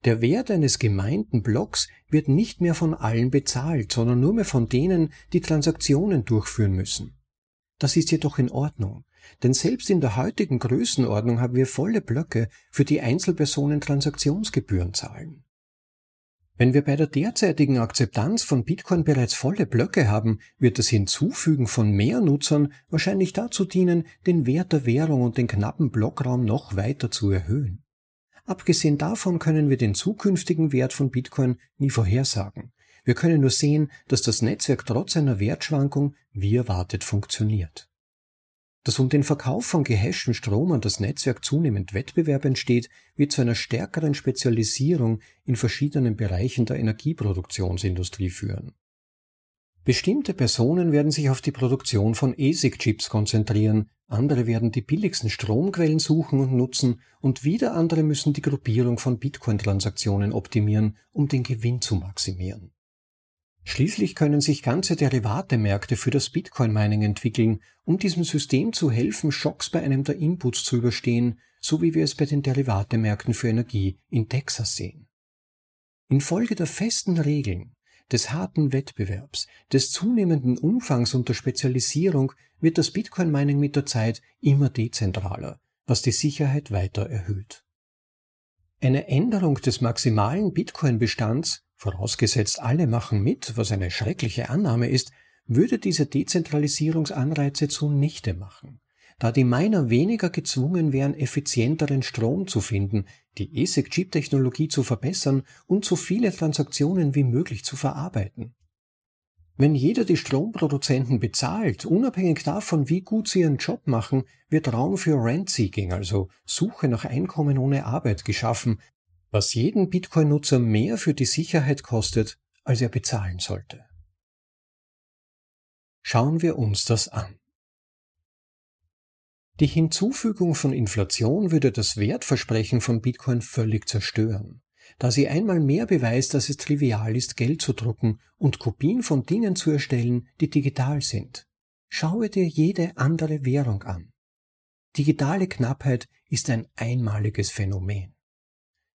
Der Wert eines gemeinten Blocks wird nicht mehr von allen bezahlt, sondern nur mehr von denen, die Transaktionen durchführen müssen. Das ist jedoch in Ordnung, denn selbst in der heutigen Größenordnung haben wir volle Blöcke, für die Einzelpersonen Transaktionsgebühren zahlen. Wenn wir bei der derzeitigen Akzeptanz von Bitcoin bereits volle Blöcke haben, wird das Hinzufügen von mehr Nutzern wahrscheinlich dazu dienen, den Wert der Währung und den knappen Blockraum noch weiter zu erhöhen. Abgesehen davon können wir den zukünftigen Wert von Bitcoin nie vorhersagen. Wir können nur sehen, dass das Netzwerk trotz einer Wertschwankung wie erwartet funktioniert. Dass um den Verkauf von gehashtem Strom an das Netzwerk zunehmend Wettbewerb entsteht, wird zu einer stärkeren Spezialisierung in verschiedenen Bereichen der Energieproduktionsindustrie führen. Bestimmte Personen werden sich auf die Produktion von ASIC-Chips konzentrieren, andere werden die billigsten Stromquellen suchen und nutzen und wieder andere müssen die Gruppierung von Bitcoin-Transaktionen optimieren, um den Gewinn zu maximieren. Schließlich können sich ganze Derivatemärkte für das Bitcoin-Mining entwickeln, um diesem System zu helfen, Schocks bei einem der Inputs zu überstehen, so wie wir es bei den Derivatemärkten für Energie in Texas sehen. Infolge der festen Regeln, des harten Wettbewerbs, des zunehmenden Umfangs und der Spezialisierung wird das Bitcoin-Mining mit der Zeit immer dezentraler, was die Sicherheit weiter erhöht. Eine Änderung des maximalen Bitcoin-Bestands vorausgesetzt alle machen mit, was eine schreckliche Annahme ist, würde diese Dezentralisierungsanreize zunichte machen, da die Miner weniger gezwungen wären, effizienteren Strom zu finden, die ASIC-Chip-Technologie zu verbessern und so viele Transaktionen wie möglich zu verarbeiten. Wenn jeder die Stromproduzenten bezahlt, unabhängig davon, wie gut sie ihren Job machen, wird Raum für Rent-Seeking, also Suche nach Einkommen ohne Arbeit, geschaffen, was jeden Bitcoin-Nutzer mehr für die Sicherheit kostet, als er bezahlen sollte. Schauen wir uns das an. Die Hinzufügung von Inflation würde das Wertversprechen von Bitcoin völlig zerstören, da sie einmal mehr beweist, dass es trivial ist, Geld zu drucken und Kopien von Dingen zu erstellen, die digital sind. Schaue dir jede andere Währung an. Digitale Knappheit ist ein einmaliges Phänomen.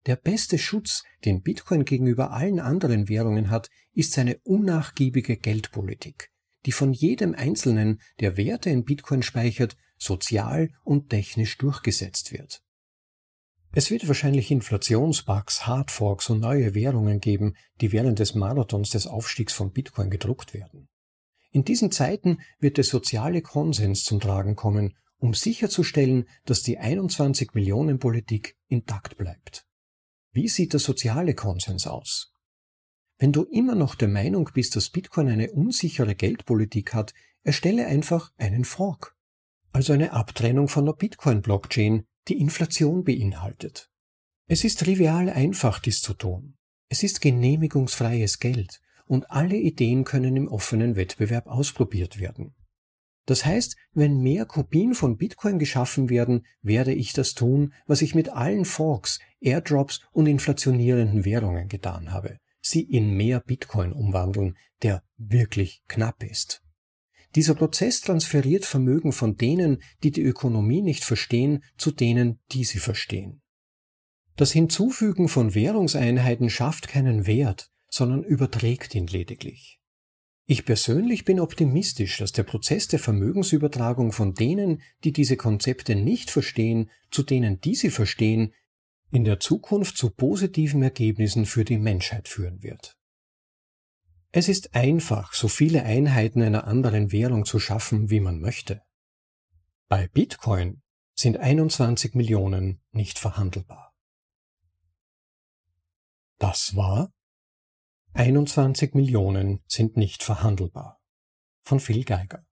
Der beste Schutz, den Bitcoin gegenüber allen anderen Währungen hat, ist seine unnachgiebige Geldpolitik, die von jedem Einzelnen, der Werte in Bitcoin speichert, sozial und technisch durchgesetzt wird. Es wird wahrscheinlich Inflationsbugs, Hardforks und neue Währungen geben, die während des Marathons des Aufstiegs von Bitcoin gedruckt werden. In diesen Zeiten wird der soziale Konsens zum Tragen kommen, um sicherzustellen, dass die 21 Millionen Politik intakt bleibt. Wie sieht der soziale Konsens aus? Wenn du immer noch der Meinung bist, dass Bitcoin eine unsichere Geldpolitik hat, erstelle einfach einen Fork, also eine Abtrennung von der Bitcoin-Blockchain, die Inflation beinhaltet. Es ist trivial einfach, dies zu tun. Es ist genehmigungsfreies Geld und alle Ideen können im offenen Wettbewerb ausprobiert werden. Das heißt, wenn mehr Kopien von Bitcoin geschaffen werden, werde ich das tun, was ich mit allen Forks, Airdrops und inflationierenden Währungen getan habe. Sie in mehr Bitcoin umwandeln, der wirklich knapp ist. Dieser Prozess transferiert Vermögen von denen, die die Ökonomie nicht verstehen, zu denen, die sie verstehen. Das Hinzufügen von Währungseinheiten schafft keinen Wert, sondern überträgt ihn lediglich. Ich persönlich bin optimistisch, dass der Prozess der Vermögensübertragung von denen, die diese Konzepte nicht verstehen, zu denen, die sie verstehen, in der Zukunft zu positiven Ergebnissen für die Menschheit führen wird. Es ist einfach, so viele Einheiten einer anderen Währung zu schaffen, wie man möchte. Bei Bitcoin sind 21 Millionen nicht verhandelbar. Das war 21 Millionen sind nicht verhandelbar. Von Phil Geiger.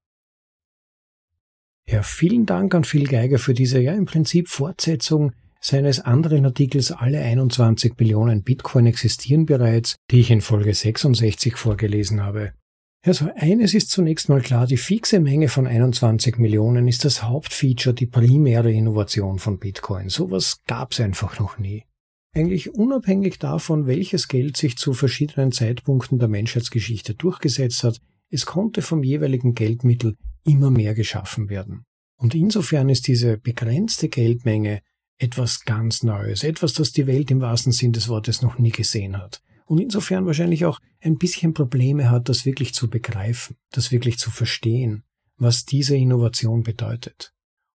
Ja, vielen Dank an Phil Geiger für diese ja im Prinzip Fortsetzung seines anderen Artikels Alle 21 Millionen Bitcoin existieren bereits, die ich in Folge 66 vorgelesen habe. Also eines ist zunächst mal klar, die fixe Menge von 21 Millionen ist das Hauptfeature, die primäre Innovation von Bitcoin. Sowas gab's einfach noch nie. Eigentlich unabhängig davon, welches Geld sich zu verschiedenen Zeitpunkten der Menschheitsgeschichte durchgesetzt hat, es konnte vom jeweiligen Geldmittel immer mehr geschaffen werden. Und insofern ist diese begrenzte Geldmenge etwas ganz Neues, etwas, das die Welt im wahrsten Sinn des Wortes noch nie gesehen hat. Und insofern wahrscheinlich auch ein bisschen Probleme hat, das wirklich zu begreifen, das wirklich zu verstehen, was diese Innovation bedeutet.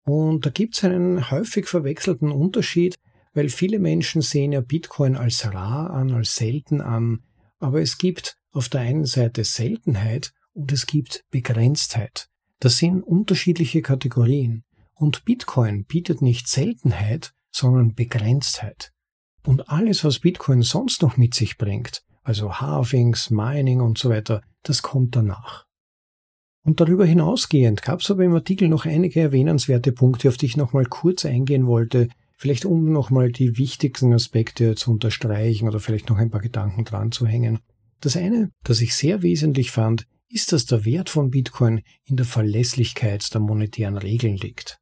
Und da gibt es einen häufig verwechselten Unterschied, weil viele Menschen sehen ja Bitcoin als rar an, als selten an, aber es gibt auf der einen Seite Seltenheit und es gibt Begrenztheit. Das sind unterschiedliche Kategorien. Und Bitcoin bietet nicht Seltenheit, sondern Begrenztheit. Und alles, was Bitcoin sonst noch mit sich bringt, also Halvings, Mining und so weiter, das kommt danach. Und darüber hinausgehend gab es aber im Artikel noch einige erwähnenswerte Punkte, auf die ich nochmal kurz eingehen wollte, vielleicht um nochmal die wichtigsten Aspekte zu unterstreichen oder vielleicht noch ein paar Gedanken dran zu hängen. Das eine, das ich sehr wesentlich fand, ist, dass der Wert von Bitcoin in der Verlässlichkeit der monetären Regeln liegt.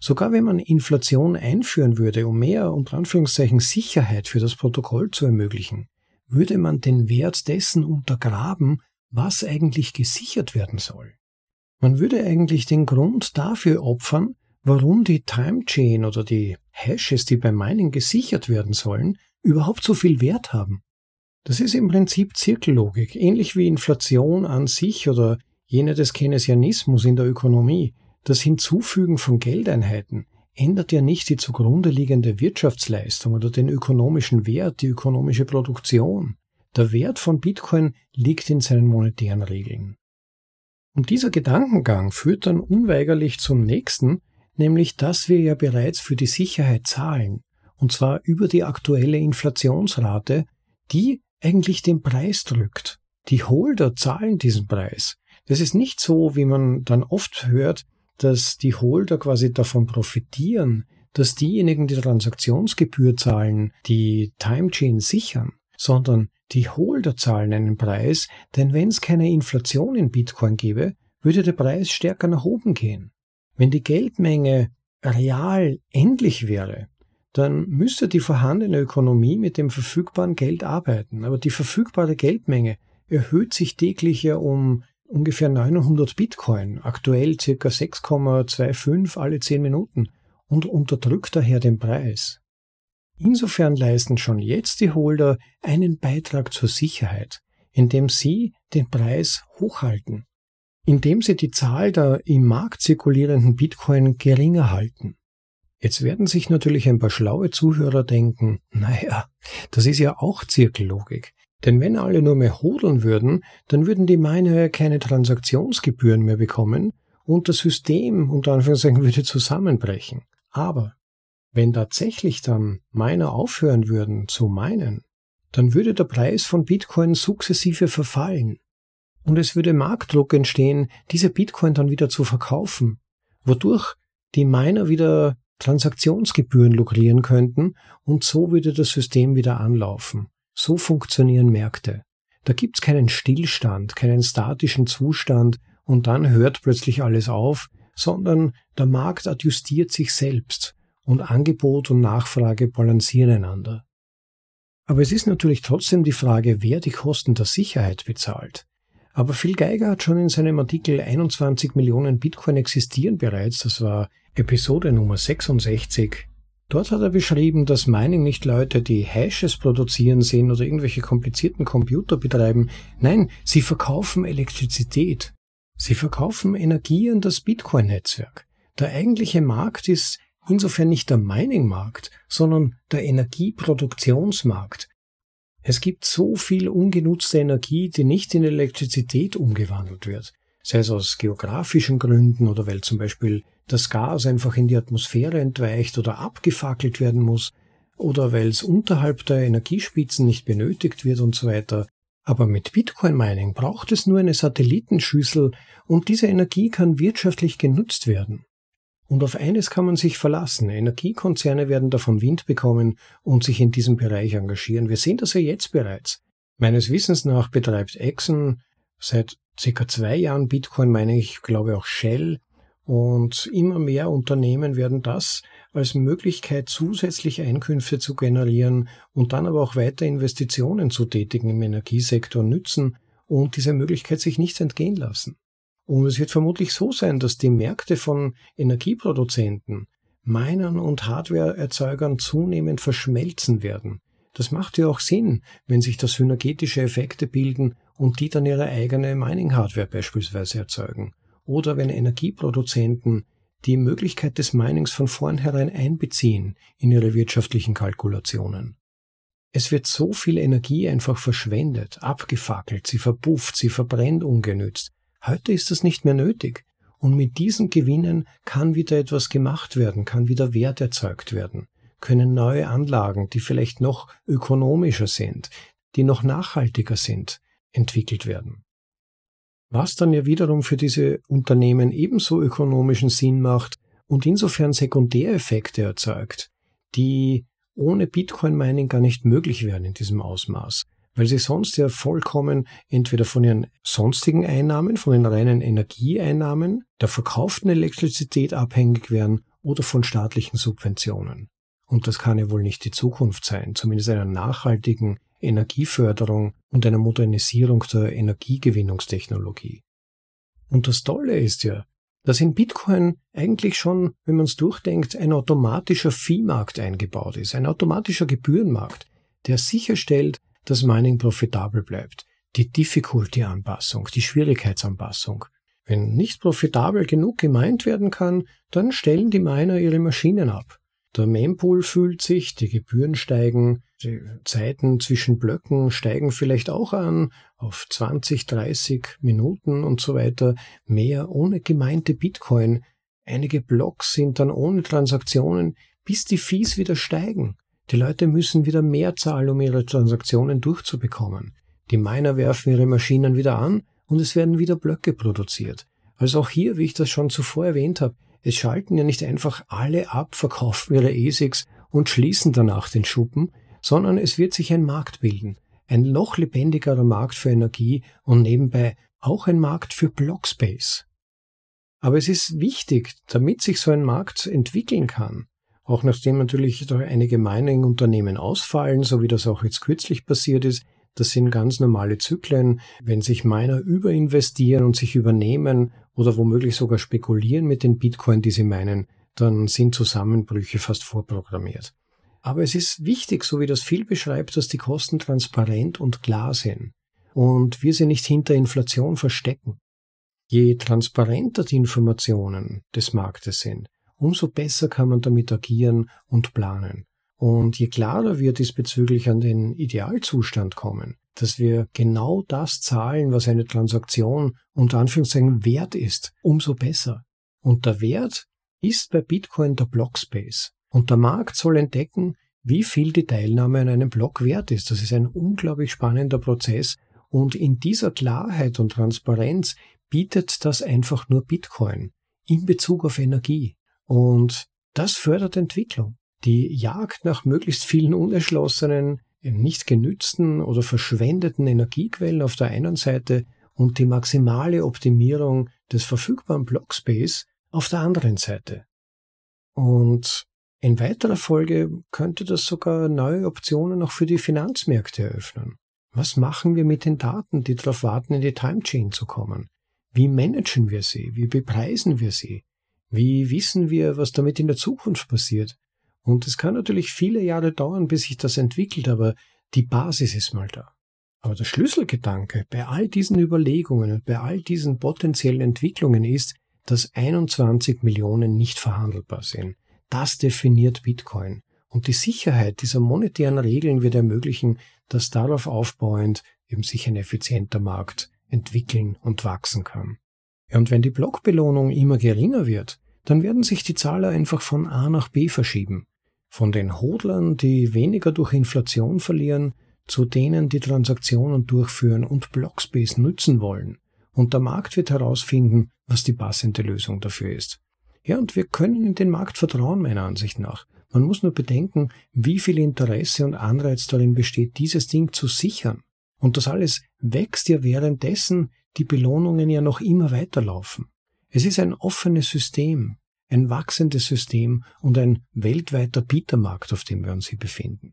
Sogar wenn man Inflation einführen würde, um mehr unter Anführungszeichen Sicherheit für das Protokoll zu ermöglichen, würde man den Wert dessen untergraben, was eigentlich gesichert werden soll. Man würde eigentlich den Grund dafür opfern, warum die Time Chain oder die Hashes, die beim Mining gesichert werden sollen, überhaupt so viel Wert haben. Das ist im Prinzip Zirkellogik, ähnlich wie Inflation an sich oder jene des Keynesianismus in der Ökonomie, das Hinzufügen von Geldeinheiten ändert ja nicht die zugrunde liegende Wirtschaftsleistung oder den ökonomischen Wert, die ökonomische Produktion. Der Wert von Bitcoin liegt in seinen monetären Regeln. Und dieser Gedankengang führt dann unweigerlich zum nächsten, nämlich dass wir ja bereits für die Sicherheit zahlen, und zwar über die aktuelle Inflationsrate, die eigentlich den Preis drückt. Die Holder zahlen diesen Preis. Das ist nicht so, wie man dann oft hört, dass die Holder quasi davon profitieren, dass diejenigen, die Transaktionsgebühr zahlen, die Timechain sichern, sondern die Holder zahlen einen Preis, denn wenn es keine Inflation in Bitcoin gäbe, würde der Preis stärker nach oben gehen. Wenn die Geldmenge real endlich wäre, dann müsste die vorhandene Ökonomie mit dem verfügbaren Geld arbeiten. Aber die verfügbare Geldmenge erhöht sich täglich ja um ungefähr 900 Bitcoin, aktuell circa 6,25 alle 10 Minuten und unterdrückt daher den Preis. Insofern leisten schon jetzt die Holder einen Beitrag zur Sicherheit, indem sie den Preis hochhalten, indem sie die Zahl der im Markt zirkulierenden Bitcoin geringer halten. Jetzt werden sich natürlich ein paar schlaue Zuhörer denken, naja, das ist ja auch Zirkellogik. Denn wenn alle nur mehr hodeln würden, dann würden die Miner keine Transaktionsgebühren mehr bekommen und das System unter Anführungszeichen würde zusammenbrechen. Aber wenn tatsächlich dann Miner aufhören würden zu meinen, dann würde der Preis von Bitcoin sukzessive verfallen. Und es würde Marktdruck entstehen, diese Bitcoin dann wieder zu verkaufen, wodurch die Miner wieder Transaktionsgebühren lukrieren könnten und so würde das System wieder anlaufen. So funktionieren Märkte. Da gibt's keinen Stillstand, keinen statischen Zustand und dann hört plötzlich alles auf, sondern der Markt adjustiert sich selbst und Angebot und Nachfrage balancieren einander. Aber es ist natürlich trotzdem die Frage, wer die Kosten der Sicherheit bezahlt. Aber Phil Geiger hat schon in seinem Artikel 21 Millionen Bitcoin existieren bereits, das war Episode Nummer 66. Dort hat er beschrieben, dass Mining nicht Leute, die Hashes produzieren sehen oder irgendwelche komplizierten Computer betreiben. Nein, sie verkaufen Elektrizität. Sie verkaufen Energie an das Bitcoin-Netzwerk. Der eigentliche Markt ist insofern nicht der Mining-Markt, sondern der Energieproduktionsmarkt. Es gibt so viel ungenutzte Energie, die nicht in Elektrizität umgewandelt wird, sei es aus geografischen Gründen oder weil zum Beispiel das Gas einfach in die Atmosphäre entweicht oder abgefackelt werden muss oder weil es unterhalb der Energiespitzen nicht benötigt wird und so weiter. Aber mit Bitcoin Mining braucht es nur eine Satellitenschüssel und diese Energie kann wirtschaftlich genutzt werden. Und auf eines kann man sich verlassen. Energiekonzerne werden davon Wind bekommen und sich in diesem Bereich engagieren. Wir sehen das ja jetzt bereits. Meines Wissens nach betreibt Exxon seit circa zwei Jahren Bitcoin, meine ich, glaube auch Shell. Und immer mehr Unternehmen werden das als Möglichkeit, zusätzliche Einkünfte zu generieren und dann aber auch weiter Investitionen zu tätigen im Energiesektor nützen und diese Möglichkeit sich nicht entgehen lassen. Und es wird vermutlich so sein, dass die Märkte von Energieproduzenten, Minern und Hardwareerzeugern zunehmend verschmelzen werden. Das macht ja auch Sinn, wenn sich da synergetische Effekte bilden und die dann ihre eigene Mining-Hardware beispielsweise erzeugen. Oder wenn Energieproduzenten die Möglichkeit des Minings von vornherein einbeziehen in ihre wirtschaftlichen Kalkulationen. Es wird so viel Energie einfach verschwendet, abgefackelt, sie verpufft, sie verbrennt ungenützt, Heute ist das nicht mehr nötig. Und mit diesen Gewinnen kann wieder etwas gemacht werden, kann wieder Wert erzeugt werden, können neue Anlagen, die vielleicht noch ökonomischer sind, die noch nachhaltiger sind, entwickelt werden. Was dann ja wiederum für diese Unternehmen ebenso ökonomischen Sinn macht und insofern Sekundäreffekte erzeugt, die ohne Bitcoin Mining gar nicht möglich wären in diesem Ausmaß weil sie sonst ja vollkommen entweder von ihren sonstigen Einnahmen, von den reinen Energieeinnahmen, der verkauften Elektrizität abhängig wären oder von staatlichen Subventionen. Und das kann ja wohl nicht die Zukunft sein, zumindest einer nachhaltigen Energieförderung und einer Modernisierung der Energiegewinnungstechnologie. Und das Tolle ist ja, dass in Bitcoin eigentlich schon, wenn man es durchdenkt, ein automatischer Viehmarkt eingebaut ist, ein automatischer Gebührenmarkt, der sicherstellt, dass Mining profitabel bleibt. Die Difficulty-Anpassung, die Schwierigkeitsanpassung. Wenn nicht profitabel genug gemeint werden kann, dann stellen die Miner ihre Maschinen ab. Der Mempool fühlt sich, die Gebühren steigen, die Zeiten zwischen Blöcken steigen vielleicht auch an auf 20, 30 Minuten und so weiter. Mehr ohne gemeinte Bitcoin. Einige Blocks sind dann ohne Transaktionen, bis die Fees wieder steigen. Die Leute müssen wieder mehr zahlen, um ihre Transaktionen durchzubekommen. Die Miner werfen ihre Maschinen wieder an und es werden wieder Blöcke produziert. Also auch hier, wie ich das schon zuvor erwähnt habe, es schalten ja nicht einfach alle ab, verkaufen ihre ASICs und schließen danach den Schuppen, sondern es wird sich ein Markt bilden. Ein noch lebendigerer Markt für Energie und nebenbei auch ein Markt für Blockspace. Aber es ist wichtig, damit sich so ein Markt entwickeln kann, auch nachdem natürlich einige Mining-Unternehmen ausfallen, so wie das auch jetzt kürzlich passiert ist, Das sind ganz normale Zyklen. Wenn sich Miner überinvestieren und sich übernehmen oder womöglich sogar spekulieren mit den Bitcoin, die sie meinen, dann sind Zusammenbrüche fast vorprogrammiert. Aber es ist wichtig, so wie das viel beschreibt, dass die Kosten transparent und klar sind und wir sie nicht hinter Inflation verstecken. Je transparenter die Informationen des Marktes sind, umso besser kann man damit agieren und planen. Und je klarer wir diesbezüglich an den Idealzustand kommen, dass wir genau das zahlen, was eine Transaktion unter Anführungszeichen wert ist, umso besser. Und der Wert ist bei Bitcoin der Blockspace. Und der Markt soll entdecken, wie viel die Teilnahme an einem Block wert ist. Das ist ein unglaublich spannender Prozess. Und in dieser Klarheit und Transparenz bietet das einfach nur Bitcoin in Bezug auf Energie. Und das fördert Entwicklung. Die Jagd nach möglichst vielen unerschlossenen, nicht genützten oder verschwendeten Energiequellen auf der einen Seite und die maximale Optimierung des verfügbaren Blockspace auf der anderen Seite. Und in weiterer Folge könnte das sogar neue Optionen auch für die Finanzmärkte eröffnen. Was machen wir mit den Daten, die darauf warten, in die Timechain zu kommen? Wie managen wir sie? Wie bepreisen wir sie? Wie wissen wir, was damit in der Zukunft passiert? Und es kann natürlich viele Jahre dauern, bis sich das entwickelt, aber die Basis ist mal da. Aber der Schlüsselgedanke bei all diesen Überlegungen und bei all diesen potenziellen Entwicklungen ist, dass 21 Millionen nicht verhandelbar sind. Das definiert Bitcoin. Und die Sicherheit dieser monetären Regeln wird ermöglichen, dass darauf aufbauend eben sich ein effizienter Markt entwickeln und wachsen kann. Und wenn die Blockbelohnung immer geringer wird, dann werden sich die Zahler einfach von A nach B verschieben. Von den Hodlern, die weniger durch Inflation verlieren, zu denen, die Transaktionen durchführen und Blockspace nutzen wollen. Und der Markt wird herausfinden, was die passende Lösung dafür ist. Ja, und wir können in den Markt vertrauen, meiner Ansicht nach. Man muss nur bedenken, wie viel Interesse und Anreiz darin besteht, dieses Ding zu sichern. Und das alles wächst ja währenddessen die Belohnungen ja noch immer weiterlaufen. Es ist ein offenes System, ein wachsendes System und ein weltweiter Bietermarkt, auf dem wir uns hier befinden.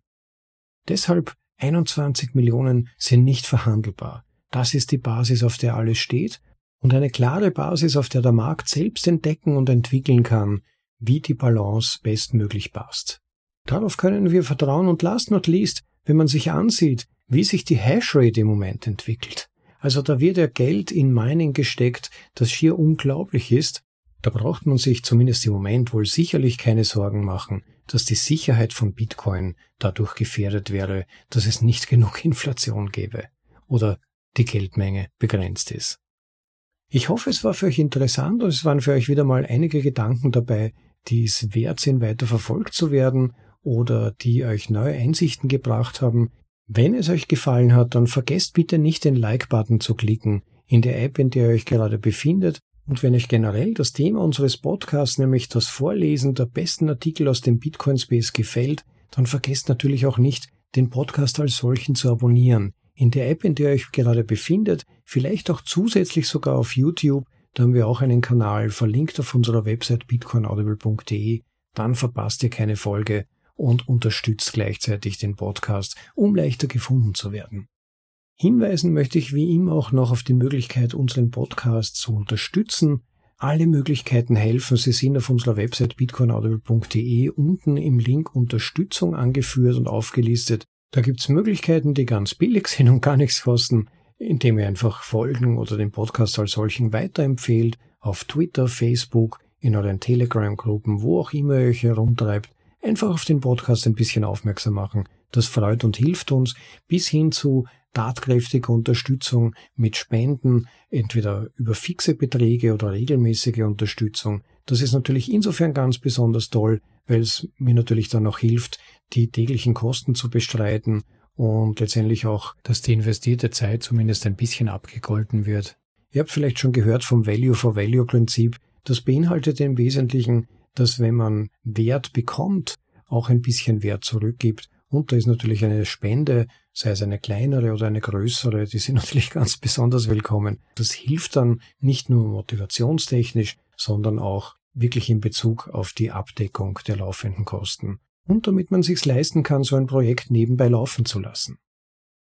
Deshalb 21 Millionen sind nicht verhandelbar. Das ist die Basis, auf der alles steht und eine klare Basis, auf der der Markt selbst entdecken und entwickeln kann, wie die Balance bestmöglich passt. Darauf können wir vertrauen und last not least, wenn man sich ansieht, wie sich die Hashrate im Moment entwickelt. Also da wird ja Geld in Mining gesteckt, das schier unglaublich ist. Da braucht man sich zumindest im Moment wohl sicherlich keine Sorgen machen, dass die Sicherheit von Bitcoin dadurch gefährdet wäre, dass es nicht genug Inflation gäbe. Oder die Geldmenge begrenzt ist. Ich hoffe, es war für euch interessant und es waren für euch wieder mal einige Gedanken dabei, die es wert sind, weiter verfolgt zu werden oder die euch neue Einsichten gebracht haben. Wenn es euch gefallen hat, dann vergesst bitte nicht den Like-Button zu klicken in der App, in der ihr euch gerade befindet. Und wenn euch generell das Thema unseres Podcasts, nämlich das Vorlesen der besten Artikel aus dem Bitcoin Space gefällt, dann vergesst natürlich auch nicht, den Podcast als solchen zu abonnieren in der App, in der ihr euch gerade befindet, vielleicht auch zusätzlich sogar auf YouTube. Da haben wir auch einen Kanal verlinkt auf unserer Website bitcoinaudible.de. Dann verpasst ihr keine Folge und unterstützt gleichzeitig den Podcast, um leichter gefunden zu werden. Hinweisen möchte ich wie immer auch noch auf die Möglichkeit, unseren Podcast zu unterstützen. Alle Möglichkeiten helfen. Sie sind auf unserer Website bitcoinaudible.de unten im Link Unterstützung angeführt und aufgelistet. Da gibt's Möglichkeiten, die ganz billig sind und gar nichts kosten, indem ihr einfach folgen oder den Podcast als solchen weiterempfehlt, auf Twitter, Facebook, in euren Telegram-Gruppen, wo auch immer ihr euch herumtreibt, einfach auf den Podcast ein bisschen aufmerksam machen. Das freut und hilft uns bis hin zu tatkräftiger Unterstützung mit Spenden, entweder über fixe Beträge oder regelmäßige Unterstützung. Das ist natürlich insofern ganz besonders toll, weil es mir natürlich dann auch hilft, die täglichen Kosten zu bestreiten und letztendlich auch, dass die investierte Zeit zumindest ein bisschen abgegolten wird. Ihr habt vielleicht schon gehört vom Value for Value Prinzip. Das beinhaltet im Wesentlichen, dass wenn man Wert bekommt, auch ein bisschen Wert zurückgibt. Und da ist natürlich eine Spende, sei es eine kleinere oder eine größere, die sind natürlich ganz besonders willkommen. Das hilft dann nicht nur motivationstechnisch, sondern auch wirklich in Bezug auf die Abdeckung der laufenden Kosten und damit man sich's leisten kann, so ein Projekt nebenbei laufen zu lassen.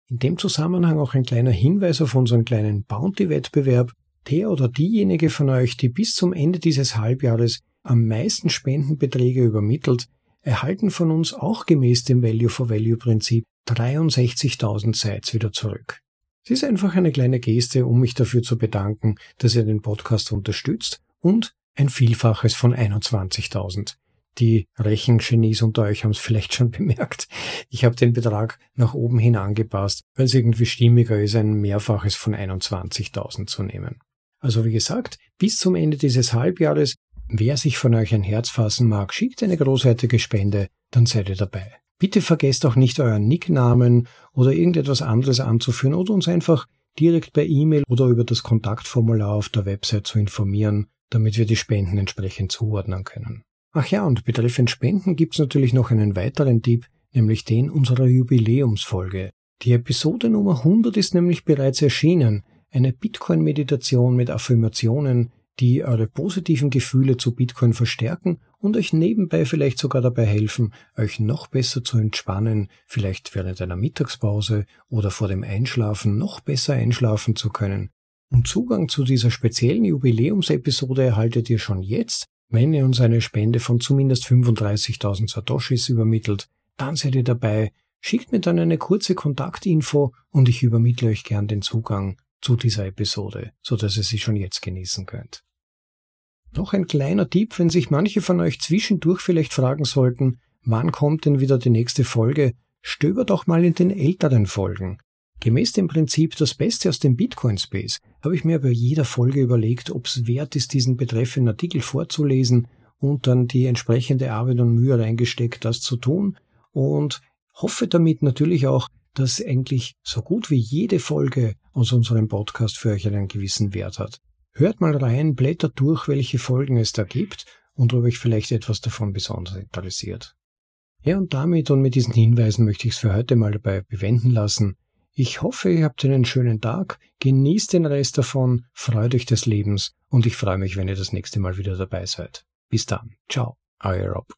In dem Zusammenhang auch ein kleiner Hinweis auf unseren kleinen Bounty-Wettbewerb. Der oder diejenige von euch, die bis zum Ende dieses Halbjahres am meisten Spendenbeträge übermittelt, erhalten von uns auch gemäß dem Value-for-Value-Prinzip 63.000 Sites wieder zurück. Es ist einfach eine kleine Geste, um mich dafür zu bedanken, dass ihr den Podcast unterstützt und ein Vielfaches von 21.000. Die Rechengenies unter euch haben es vielleicht schon bemerkt. Ich habe den Betrag nach oben hin angepasst, weil es irgendwie stimmiger ist, ein Mehrfaches von 21.000 zu nehmen. Also wie gesagt, bis zum Ende dieses Halbjahres, wer sich von euch ein Herz fassen mag, schickt eine großartige Spende, dann seid ihr dabei. Bitte vergesst auch nicht euren Nicknamen oder irgendetwas anderes anzuführen oder uns einfach direkt per E-Mail oder über das Kontaktformular auf der Website zu informieren, damit wir die Spenden entsprechend zuordnen können. Ach ja, und betreffend Spenden gibt's natürlich noch einen weiteren Tipp, nämlich den unserer Jubiläumsfolge. Die Episode Nummer 100 ist nämlich bereits erschienen, eine Bitcoin-Meditation mit Affirmationen, die eure positiven Gefühle zu Bitcoin verstärken und euch nebenbei vielleicht sogar dabei helfen, euch noch besser zu entspannen, vielleicht während einer Mittagspause oder vor dem Einschlafen noch besser einschlafen zu können. Und Zugang zu dieser speziellen Jubiläumsepisode erhaltet ihr schon jetzt, wenn ihr uns eine Spende von zumindest 35.000 Satoshis übermittelt, dann seid ihr dabei. Schickt mir dann eine kurze Kontaktinfo und ich übermittle euch gern den Zugang zu dieser Episode, so dass ihr sie schon jetzt genießen könnt. Noch ein kleiner Tipp, wenn sich manche von euch zwischendurch vielleicht fragen sollten, wann kommt denn wieder die nächste Folge, stöbert doch mal in den älteren Folgen. Gemäß dem Prinzip das Beste aus dem Bitcoin Space habe ich mir bei jeder Folge überlegt, ob es wert ist, diesen betreffenden Artikel vorzulesen und dann die entsprechende Arbeit und Mühe reingesteckt, das zu tun und hoffe damit natürlich auch, dass eigentlich so gut wie jede Folge aus unserem Podcast für euch einen gewissen Wert hat. Hört mal rein, blättert durch, welche Folgen es da gibt und ob euch vielleicht etwas davon besonders interessiert. Ja, und damit und mit diesen Hinweisen möchte ich es für heute mal dabei bewenden lassen. Ich hoffe, ihr habt einen schönen Tag, genießt den Rest davon, freut euch des Lebens und ich freue mich, wenn ihr das nächste Mal wieder dabei seid. Bis dann. Ciao. Euer Rob.